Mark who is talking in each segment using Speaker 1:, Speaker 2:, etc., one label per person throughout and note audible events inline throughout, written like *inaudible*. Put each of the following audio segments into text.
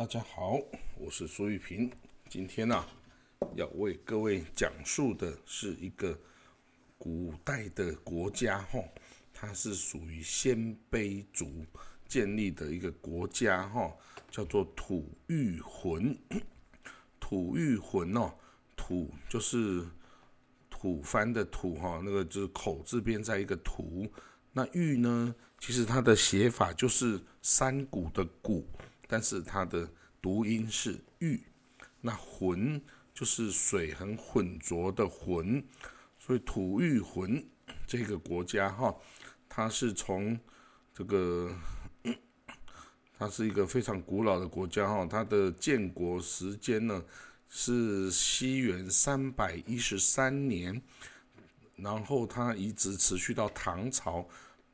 Speaker 1: 大家好，我是苏玉平。今天呢，要为各位讲述的是一个古代的国家，哈，它是属于鲜卑族建立的一个国家，哈，叫做吐谷浑。吐谷浑哦，吐就是吐蕃的吐，哈，那个就是口字边在一个土。那玉呢，其实它的写法就是山谷的谷。但是它的读音是玉，那浑就是水很浑浊的浑，所以吐玉浑这个国家哈，它是从这个，它是一个非常古老的国家哈，它的建国时间呢是西元三百一十三年，然后它一直持续到唐朝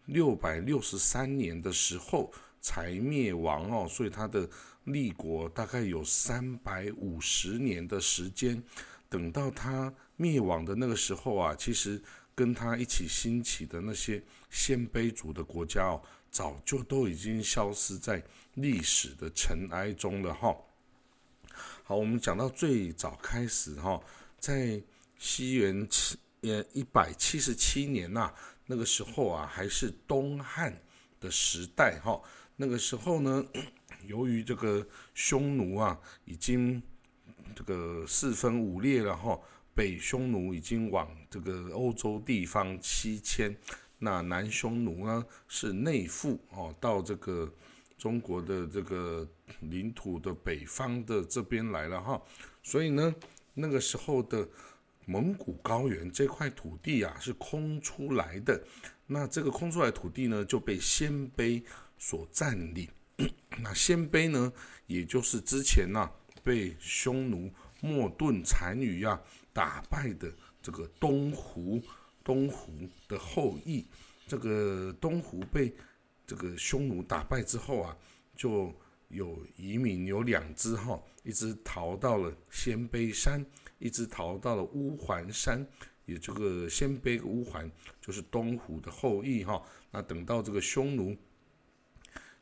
Speaker 1: 六百六十三年的时候。才灭亡哦，所以他的立国大概有三百五十年的时间。等到他灭亡的那个时候啊，其实跟他一起兴起的那些鲜卑族的国家哦，早就都已经消失在历史的尘埃中了哈。好，我们讲到最早开始哈，在西元七呃一百七十七年呐，那个时候啊，还是东汉的时代哈。那个时候呢，由于这个匈奴啊，已经这个四分五裂了哈，北匈奴已经往这个欧洲地方西迁，那南匈奴呢是内附哦，到这个中国的这个领土的北方的这边来了哈，所以呢，那个时候的蒙古高原这块土地啊是空出来的，那这个空出来土地呢就被鲜卑。所占领，*clears throat* 那鲜卑呢，也就是之前呐被匈奴莫顿单于啊打败的这个东胡，东胡的后裔。这个东胡被这个匈奴打败之后啊，就有移民有两只哈，一只逃到了鲜卑山，一只逃到了乌桓山。也这个鲜卑乌桓就是东胡的后裔哈。那等到这个匈奴。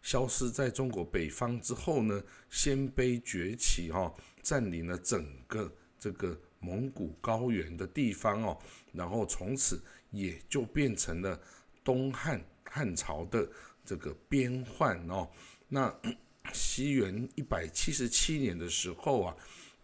Speaker 1: 消失在中国北方之后呢，鲜卑崛起哈，占领了整个这个蒙古高原的地方哦，然后从此也就变成了东汉汉朝的这个边患哦。那西元一百七十七年的时候啊，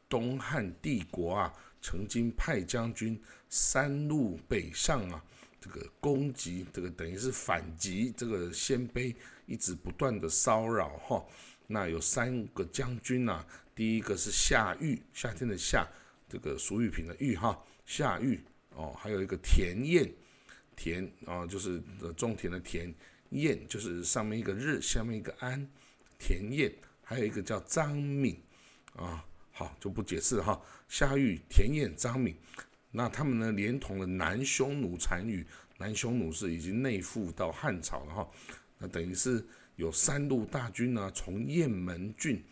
Speaker 1: 东汉帝国啊曾经派将军三路北上啊。这个攻击，这个等于是反击，这个鲜卑一直不断的骚扰哈。那有三个将军呐，第一个是夏玉，夏天的夏，这个俗语品的玉哈，夏玉哦，还有一个田燕，田啊就是种田的田，燕就是上面一个日，下面一个安，田燕，还有一个叫张敏啊，好就不解释哈，夏玉、田燕、张敏。那他们呢，连同了南匈奴单于，南匈奴是已经内附到汉朝了哈。那等于是有三路大军呢，从雁门郡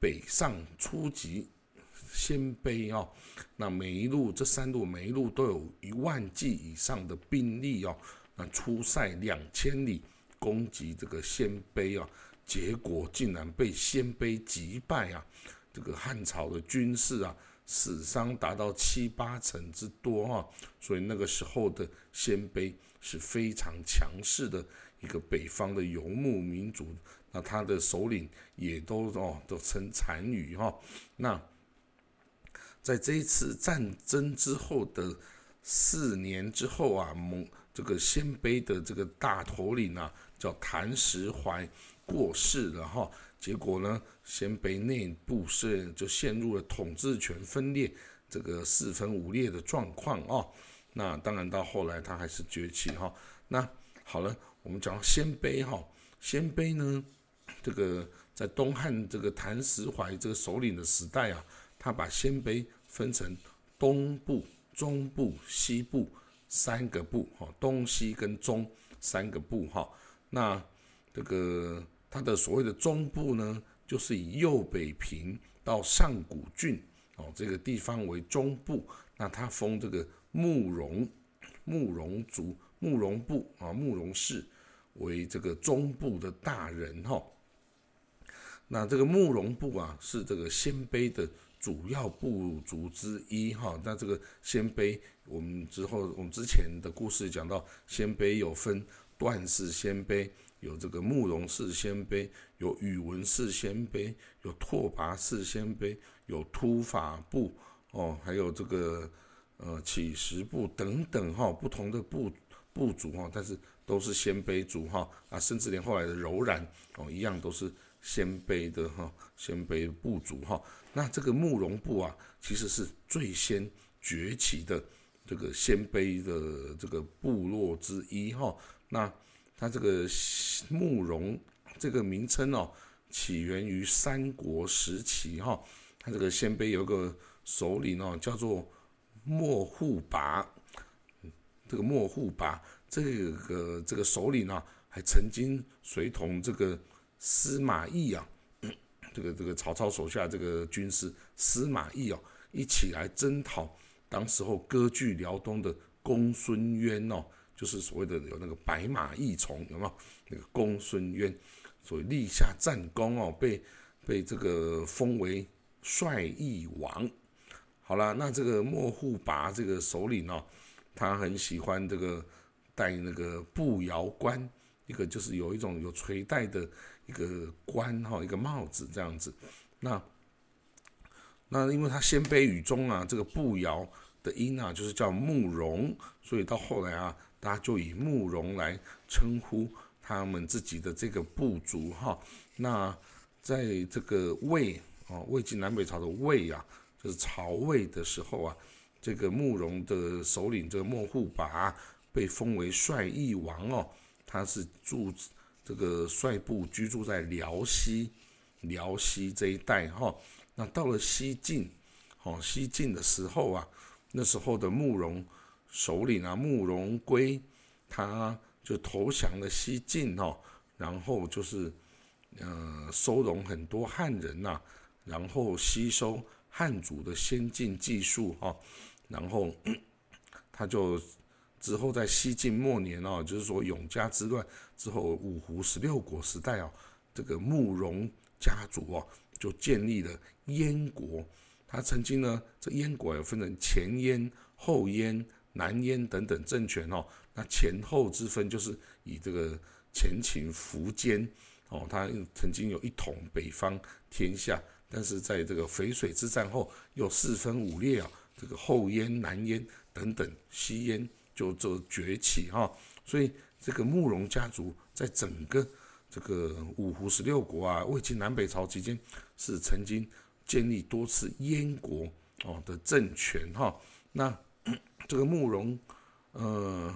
Speaker 1: 北上出击鲜卑哦。那每一路这三路，每一路都有一万计以上的兵力哦。那出塞两千里攻击这个鲜卑啊，结果竟然被鲜卑击败啊！这个汉朝的军事啊。死伤达到七八成之多哈，所以那个时候的鲜卑是非常强势的一个北方的游牧民族，那他的首领也都哦都称单于哈。那在这一次战争之后的四年之后啊，蒙这个鲜卑的这个大头领啊叫谭石怀过世了哈。结果呢，鲜卑内部是就陷入了统治权分裂、这个四分五裂的状况啊。那当然到后来他还是崛起哈。那好了，我们讲到鲜卑哈，鲜卑呢，这个在东汉这个谭石怀这个首领的时代啊，他把鲜卑分成东部、中部、西部三个部哈，东西跟中三个部哈。那这个。它的所谓的中部呢，就是以右北平到上古郡哦这个地方为中部，那它封这个慕容慕容族慕容部啊慕容氏为这个中部的大人哈。那这个慕容部啊，是这个鲜卑的主要部族之一哈。那这个鲜卑，我们之后我们之前的故事讲到，鲜卑有分段氏鲜卑，有这个慕容氏鲜卑，有宇文氏鲜卑，有拓跋氏鲜卑，有突法部哦，还有这个呃乞食部等等哈，不同的部部族哈，但是都是鲜卑族哈啊，甚至连后来的柔然哦，一样都是。鲜卑的哈，鲜卑部族哈，那这个慕容部啊，其实是最先崛起的这个鲜卑的这个部落之一哈。那它这个慕容这个名称哦，起源于三国时期哈。它这个鲜卑有个首领哦，叫做莫护拔。这个莫护拔这个这个首领啊，还曾经随同这个。司马懿啊，*coughs* 这个这个曹操手下这个军师司马懿哦，一起来征讨当时候割据辽东的公孙渊哦，就是所谓的有那个白马义从有没有？那个公孙渊，所以立下战功哦，被被这个封为帅义王。好了，那这个莫护拔这个首领哦，他很喜欢这个戴那个步摇冠，一个就是有一种有垂带的。一个冠哈，一个帽子这样子，那那因为他鲜卑语中啊，这个步摇的音啊，就是叫慕容，所以到后来啊，大家就以慕容来称呼他们自己的这个部族哈。那在这个魏哦，魏晋南北朝的魏啊，就是曹魏的时候啊，这个慕容的首领这个莫护拔被封为帅义王哦，他是住。这个帅部居住在辽西，辽西这一带哈。那到了西晋，哦，西晋的时候啊，那时候的慕容首领啊，慕容归，他就投降了西晋哈。然后就是，呃，收容很多汉人呐，然后吸收汉族的先进技术哈。然后 *clears throat* 他就。之后，在西晋末年哦，就是说永嘉之乱之后，五胡十六国时代哦，这个慕容家族哦，就建立了燕国。他曾经呢，这燕国有分成前燕、后燕、南燕等等政权哦。那前后之分，就是以这个前秦苻坚哦，他曾经有一统北方天下，但是在这个淝水之战后，又四分五裂啊，这个后燕、南燕等等西燕。就这崛起哈，所以这个慕容家族在整个这个五胡十六国啊，魏晋南北朝期间是曾经建立多次燕国哦的政权哈。那 *coughs* 这个慕容呃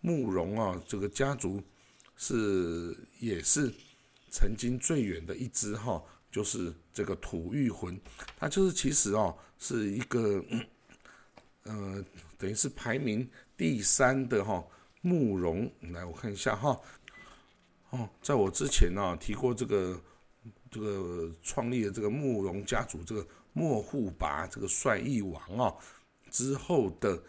Speaker 1: 慕容啊，这个家族是也是曾经最远的一支哈，就是这个吐谷浑，它就是其实哦是一个。呃，等于是排名第三的哈，慕容，来我看一下哈，哦，在我之前呢提过这个这个创立的这个慕容家族，这个莫护拔这个帅义王啊，之后的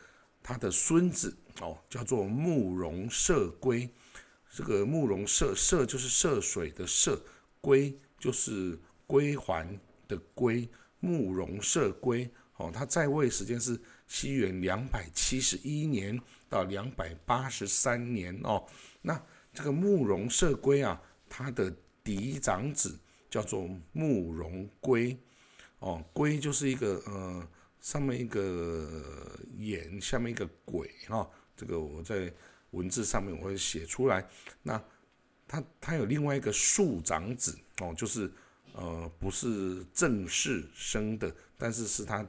Speaker 1: 他的孙子哦，叫做慕容涉归，这个慕容涉涉就是涉水的涉，归就是归还的归，慕容涉归哦，他在位时间是。西元两百七十一年到两百八十三年哦，那这个慕容涉归啊，他的嫡长子叫做慕容归，哦，归就是一个呃上面一个眼，下面一个鬼哈，这个我在文字上面我会写出来。那他他有另外一个庶长子哦，就是呃不是正式生的，但是是他。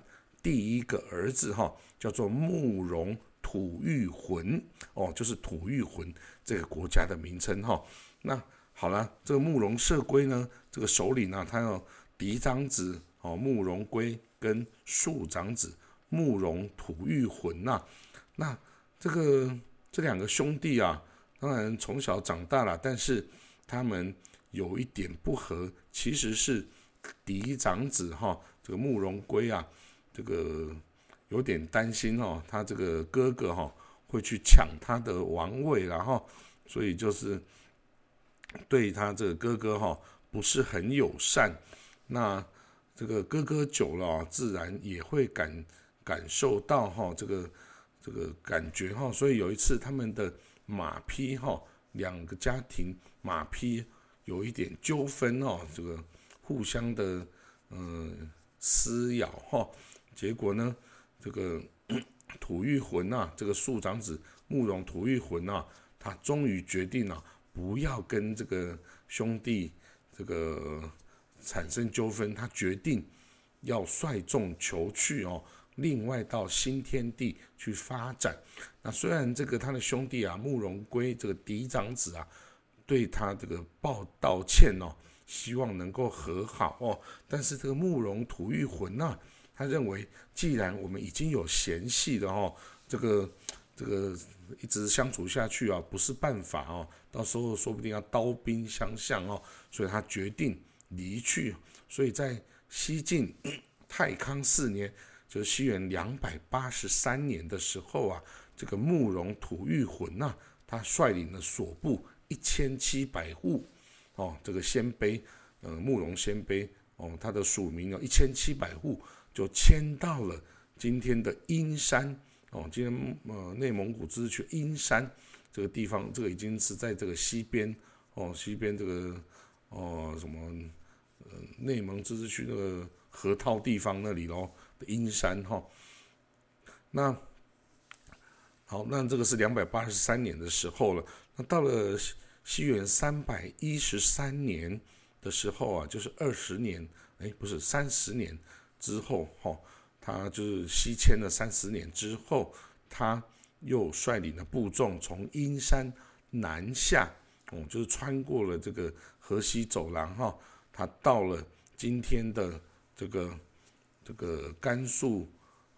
Speaker 1: 第一个儿子哈叫做慕容吐玉浑哦，就是吐玉浑这个国家的名称哈。那好了，这个慕容涉归呢，这个首领呢，他有嫡长子哦慕容归跟庶长子慕容吐玉浑呐。那这个这两个兄弟啊，当然从小长大了，但是他们有一点不和，其实是嫡长子哈这个慕容归啊。这个有点担心哦，他这个哥哥哈会去抢他的王位，然后所以就是对他这个哥哥哈不不是很友善。那这个哥哥久了，自然也会感感受到哈这个这个感觉哈。所以有一次他们的马匹哈，两个家庭马匹有一点纠纷哦，这个互相的嗯撕咬哈，结果呢，这个 *coughs* 土御魂呐，这个树长子慕容土御魂呐，他终于决定了不要跟这个兄弟这个。产生纠纷，他决定要率众求去哦，另外到新天地去发展。那虽然这个他的兄弟啊，慕容归这个嫡长子啊，对他这个报道歉哦，希望能够和好哦，但是这个慕容吐玉魂呐，他认为既然我们已经有嫌隙了哦，这个这个一直相处下去啊，不是办法哦，到时候说不定要刀兵相向哦，所以他决定。离去，所以在西晋 *clears throat* 太康四年，就是西元两百八十三年的时候啊，这个慕容吐玉魂呐，他率领了所部一千七百户，哦，这个鲜卑，呃，慕容鲜卑，哦，他的属名有一千七百户，就迁到了今天的阴山，哦，今天呃内蒙古自治区阴山这个地方，这个已经是在这个西边，哦，西边这个。哦，什么呃，内蒙自治区那个河套地方那里咯，阴山哈。那好，那这个是两百八十三年的时候了。那到了西元三百一十三年的时候啊，就是二十年，哎，不是三十年之后哈，他就是西迁了三十年之后，他又率领了部众从阴山南下。哦，就是穿过了这个河西走廊哈，他到了今天的这个这个甘肃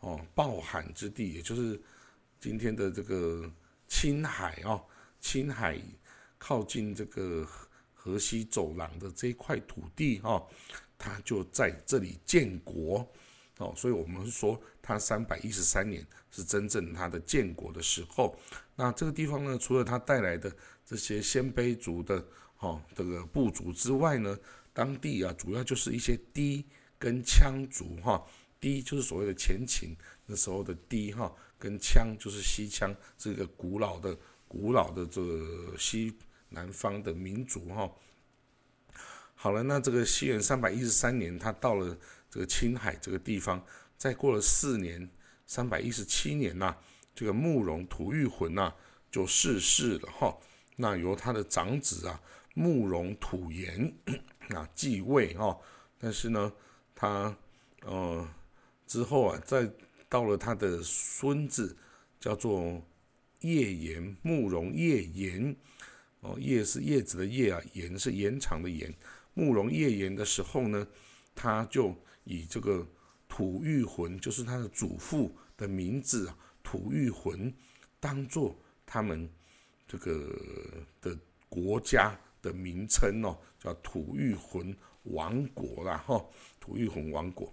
Speaker 1: 哦，暴罕之地，也就是今天的这个青海哦，青海靠近这个河西走廊的这一块土地哈，他就在这里建国哦，所以我们说他三百一十三年是真正他的建国的时候。那这个地方呢，除了他带来的。这些鲜卑族的哦这个部族之外呢，当地啊主要就是一些氐跟羌族哈，氐就是所谓的前秦那时候的氐哈，跟羌就是西羌这个古老的古老的这个西南方的民族哈。好了，那这个西元三百一十三年，他到了这个青海这个地方，再过了四年，三百一十七年呐，这个慕容吐玉魂呐就逝世了哈。那由他的长子啊慕容吐延啊继位哈，但是呢，他呃之后啊，再到了他的孙子叫做叶延慕容叶延哦，叶是叶子的叶啊，延是延长的延。慕容叶延的时候呢，他就以这个吐玉魂，就是他的祖父的名字啊，吐玉魂，当做他们。这个的国家的名称哦，叫吐玉魂王国啦，哈，吐玉魂王国。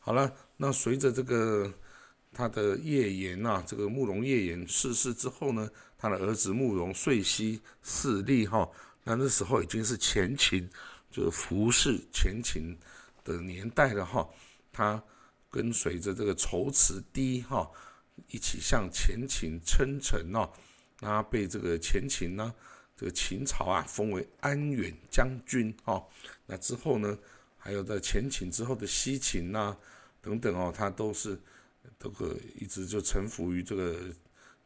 Speaker 1: 好了，那随着这个他的叶延呐，这个慕容叶延逝世之后呢，他的儿子慕容遂熙势立哈，那那时候已经是前秦，就是服侍前秦的年代了哈，他跟随着这个仇辞低哈，一起向前秦称臣哦。那被这个前秦呢，这个秦朝啊封为安远将军哦。那之后呢，还有在前秦之后的西秦呐等等哦，他都是这个一直就臣服于这个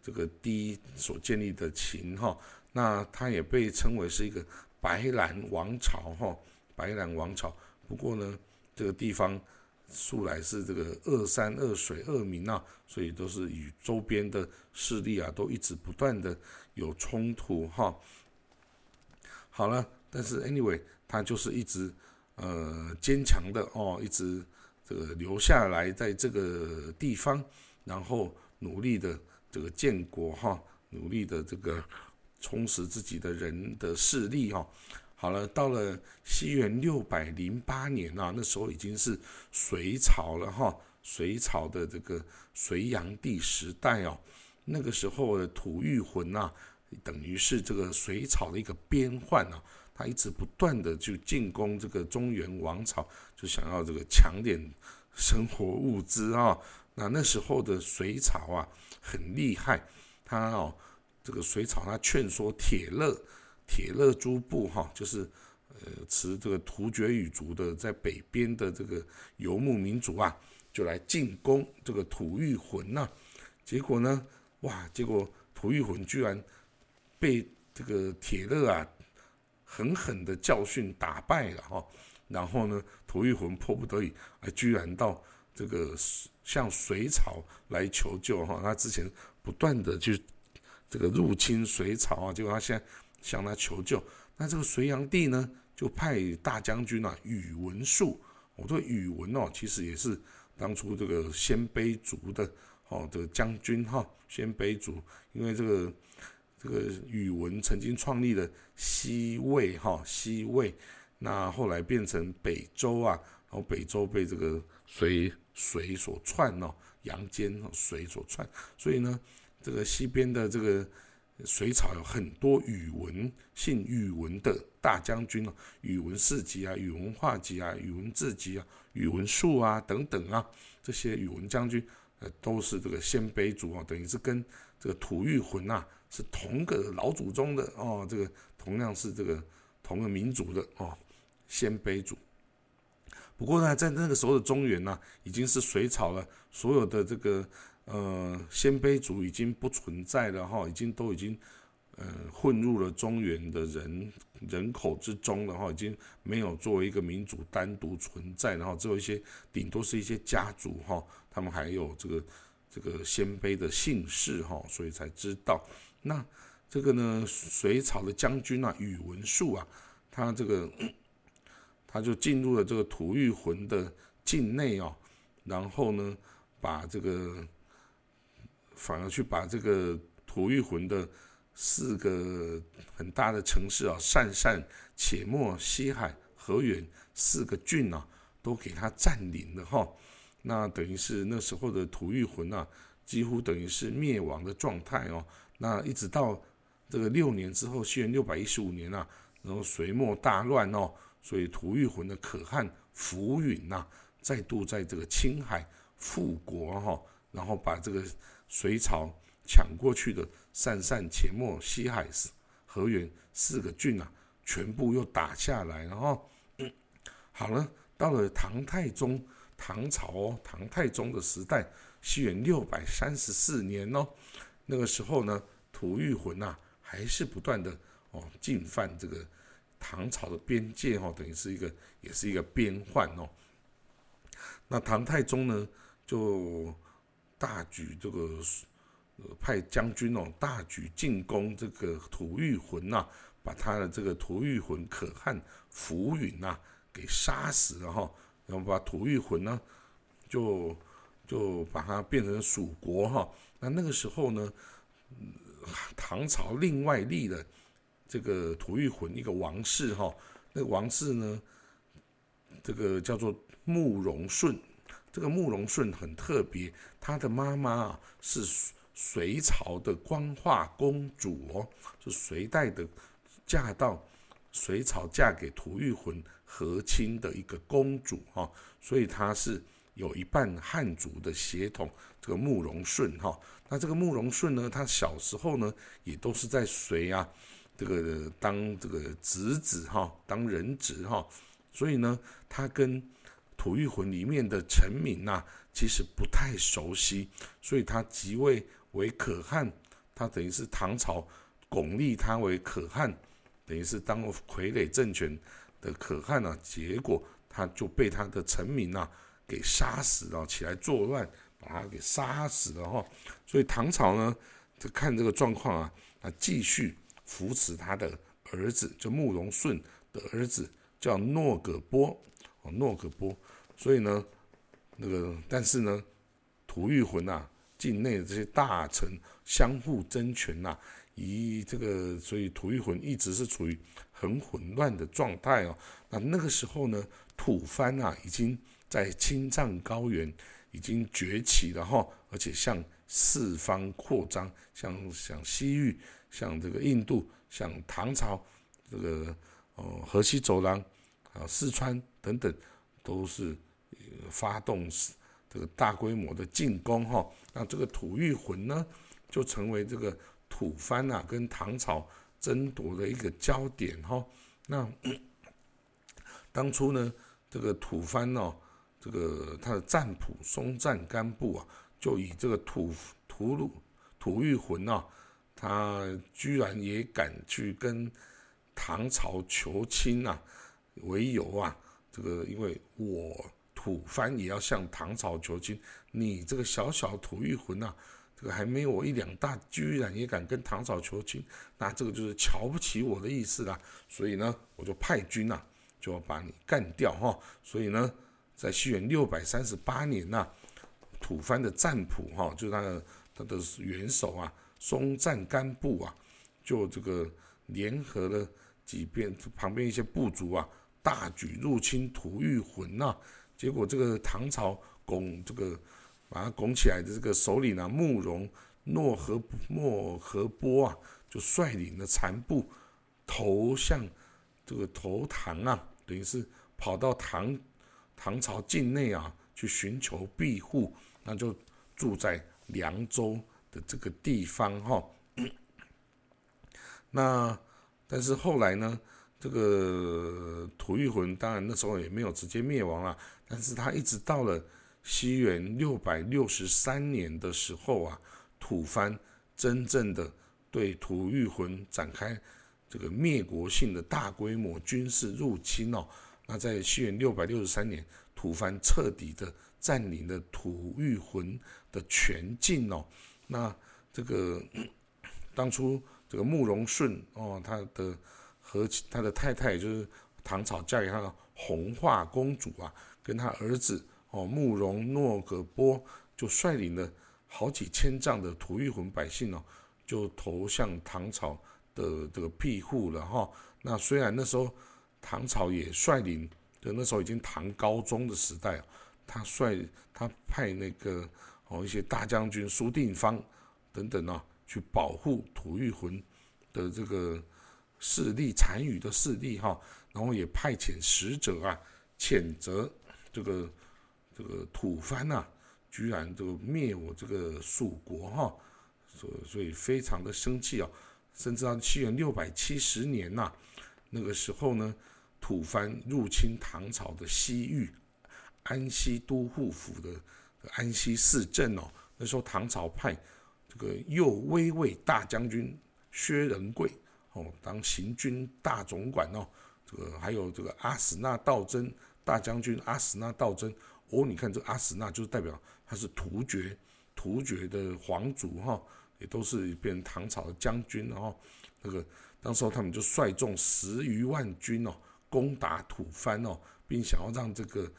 Speaker 1: 这个第一所建立的秦哈。那他也被称为是一个白兰王朝哈，白兰王朝。不过呢，这个地方。素来是这个恶山恶水恶民啊，所以都是与周边的势力啊，都一直不断的有冲突哈。好了，但是 anyway，他就是一直呃坚强的哦，一直这个留下来在这个地方，然后努力的这个建国哈，努力的这个充实自己的人的势力哈。好了，到了西元六百零八年啊，那时候已经是隋朝了哈。隋朝的这个隋炀帝时代哦，那个时候的吐玉魂呐，等于是这个隋朝的一个边患啊。他一直不断的就进攻这个中原王朝，就想要这个抢点生活物资啊。那那时候的隋朝啊很厉害，他哦这个隋朝他劝说铁勒铁勒诸部哈，就是呃持这个突厥语族的在北边的这个游牧民族啊，就来进攻这个吐谷浑呐。结果呢，哇，结果吐谷浑居然被这个铁勒啊。狠狠的教训打败了哈，然后呢，吐谷浑迫不得已，啊，居然到这个向隋朝来求救哈。他之前不断的去这个入侵隋朝啊，结果他先向他求救。那这个隋炀帝呢，就派大将军啊宇文述，我说宇文哦，其实也是当初这个鲜卑族的哦的将军哈，鲜卑族，因为这个。这个宇文曾经创立了西魏，哈西魏，那后来变成北周啊，然后北周被这个隋隋所篡哦，杨坚隋所篡，所以呢，这个西边的这个水草有很多宇文姓宇文的大将军哦，宇文士级啊，宇文化及啊，宇文智级啊，宇文述啊等等啊，这些宇文将军呃都是这个鲜卑族啊，等于是跟这个吐谷浑啊。是同个老祖宗的哦，这个同样是这个同个民族的哦，鲜卑族。不过呢，在那个时候的中原呢，已经是水草了，所有的这个呃鲜卑族已经不存在了哈，已经都已经呃混入了中原的人人口之中了哈，已经没有作为一个民族单独存在，然后只有一些顶多是一些家族哈，他们还有这个这个鲜卑的姓氏哈，所以才知道。那这个呢？隋朝的将军啊，宇文述啊，他这个 *coughs* 他就进入了这个吐谷浑的境内哦，然后呢，把这个反而去把这个吐谷浑的四个很大的城市啊，鄯善、且末、西海、河源四个郡啊，都给他占领了哈。那等于是那时候的吐谷浑啊，几乎等于是灭亡的状态哦。那一直到这个六年之后，西元六百一十五年啊，然后隋末大乱哦，所以吐谷浑的可汗浮云呐，再度在这个青海复国哈，然后把这个隋朝抢过去的鄯善、且末、西海、河源四个郡啊，全部又打下来，然后好了，到了唐太宗唐朝哦，唐太宗的时代，西元六百三十四年哦。那个时候呢，吐谷浑呐还是不断的哦进犯这个唐朝的边界哦，等于是一个也是一个边患哦。那唐太宗呢就大举这个呃派将军哦大举进攻这个吐谷浑呐，把他的这个吐谷浑可汗浮云呐给杀死了哈，然后把吐谷浑呢就就把他变成蜀国哈。那那个时候呢，唐朝另外立了这个吐谷浑一个王室哈，那个王室呢，这个叫做慕容顺。这个慕容顺很特别，他的妈妈啊是隋朝的光化公主哦，是隋代的嫁到隋朝嫁给吐谷浑和亲的一个公主哈，所以她是有一半汉族的血统。这个慕容顺哈。那这个慕容顺呢，他小时候呢，也都是在隋啊，这个当这个侄子哈，当人质哈，所以呢，他跟吐谷浑里面的臣民呐，其实不太熟悉，所以他即位为可汗，他等于是唐朝巩立他为可汗，等于是当傀儡政权的可汗啊，结果他就被他的臣民呐给杀死了，起来作乱。把他给杀死了哈，所以唐朝呢，就看这个状况啊，啊继续扶持他的儿子，就慕容顺的儿子叫诺葛波哦，诺葛波，所以呢，那个但是呢，吐谷浑呐，境内的这些大臣相互争权呐，以这个，所以吐谷浑一直是处于很混乱的状态哦。那那个时候呢，吐蕃啊，已经在青藏高原。已经崛起了哈，而且向四方扩张，像像西域，像这个印度，像唐朝，这个哦河西走廊啊四川等等都是发动这个大规模的进攻哈，那这个吐谷浑呢就成为这个吐蕃啊跟唐朝争夺的一个焦点哈。那 *coughs* 当初呢，这个吐蕃哦，这个他的占卜松赞干布啊，就以这个吐吐鲁吐谷浑啊，他居然也敢去跟唐朝求亲啊为由啊，这个因为我。吐蕃也要向唐朝求亲，你这个小小吐谷浑呐，这个还没我一两大，居然也敢跟唐朝求亲，那这个就是瞧不起我的意思啦。所以呢，我就派军呐，就要把你干掉哈。所以呢，在西元六百三十八年呐，吐蕃的占卜哈，就是他的他的元首啊，松赞干布啊，就这个联合了几边旁边一些部族啊，大举入侵吐谷浑呐。结果这个唐朝拱这个把它拱起来的这个首领啊，慕容诺和莫和波啊，就率领了残部投向这个投唐啊，等于是跑到唐唐朝境内啊去寻求庇护，那就住在凉州的这个地方哈。那但是后来呢？这个吐谷浑当然那时候也没有直接灭亡了，但是他一直到了西元六百六十三年的时候啊，吐蕃真正的对吐谷浑展开这个灭国性的大规模军事入侵哦。那在西元六百六十三年，吐蕃彻底的占领了吐谷浑的全境哦。那这个 *coughs* 当初这个慕容顺哦，他的。和他的太太，就是唐朝嫁给他的红化公主啊，跟他儿子哦慕容诺葛波，就率领了好几千丈的吐谷浑百姓哦，就投向唐朝的这个庇护了哈。那虽然那时候唐朝也率领，就那时候已经唐高宗的时代他率他派那个哦一些大将军苏定方等等啊，去保护吐谷浑的这个。势力残余的势力哈，然后也派遣使者啊，谴责这个这个吐蕃呐，居然这个灭我这个蜀国哈，所所以非常的生气啊，甚至到七元六百七十年呐，那个时候呢，吐蕃入侵唐朝的西域安西都护府的安西四镇哦，那时候唐朝派这个右威卫大将军薛仁贵。哦，当行军大总管哦，这个还有这个阿史那道真大将军阿史那道真哦，你看这个阿史那就是代表他是突厥突厥的皇族哈，也都是变唐朝的将军哦。那个当时候他们就率众十余万军哦，攻打吐蕃哦，并想要让这个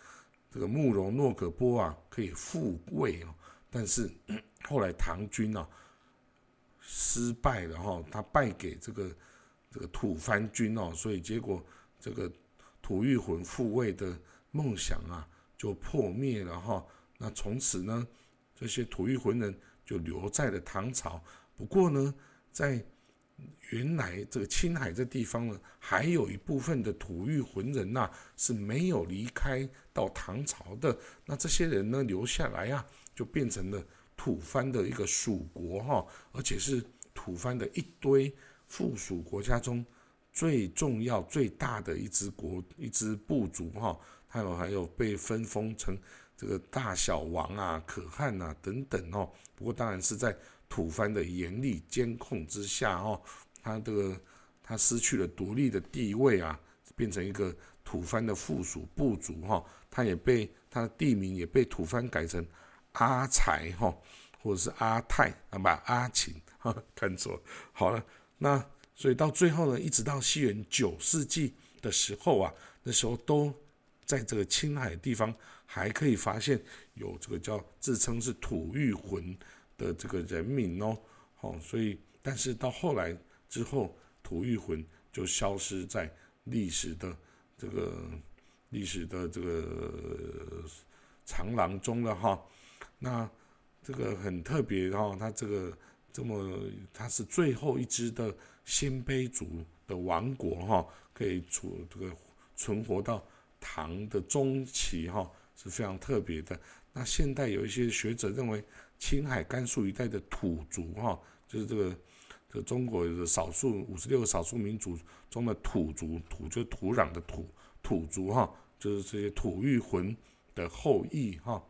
Speaker 1: 这个慕容诺可波啊可以复位哦，但是 *clears throat* 后来唐军啊。失败了哈，他败给这个这个吐蕃军哦，所以结果这个吐谷浑复位的梦想啊就破灭了哈。那从此呢，这些吐谷浑人就留在了唐朝。不过呢，在原来这个青海这地方呢，还有一部分的吐谷浑人呐是没有离开到唐朝的。那这些人呢留下来啊，就变成了。吐蕃的一个属国哈，而且是吐蕃的一堆附属国家中最重要、最大的一支国、一支部族哈。还有还有被分封成这个大小王啊、可汗啊等等哦。不过当然是在吐蕃的严厉监控之下哦，他这个他失去了独立的地位啊，变成一个吐蕃的附属部族哈。他也被他的地名也被吐蕃改成。阿才哈，或者是阿泰啊，不阿琴哈，看错好了。那所以到最后呢，一直到西元九世纪的时候啊，那时候都在这个青海地方还可以发现有这个叫自称是吐谷浑的这个人民哦。好，所以但是到后来之后，吐谷浑就消失在历史的这个历史的这个长廊中了哈。那这个很特别哈，它这个这么，它是最后一支的鲜卑族的王国哈，可以存这个存活到唐的中期哈，是非常特别的。那现代有一些学者认为，青海甘肃一带的土族哈，就是这个这中国的少数五十六个少数民族中的土族，土就土壤的土，土族哈，就是这些土域魂的后裔哈。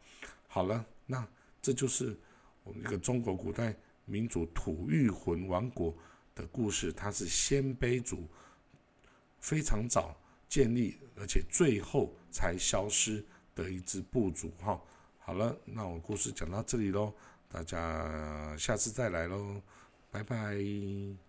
Speaker 1: 好了，那这就是我们这个中国古代。民族吐谷浑王国的故事，它是鲜卑族非常早建立，而且最后才消失的一支部族。哈，好了，那我故事讲到这里喽，大家下次再来喽，拜拜。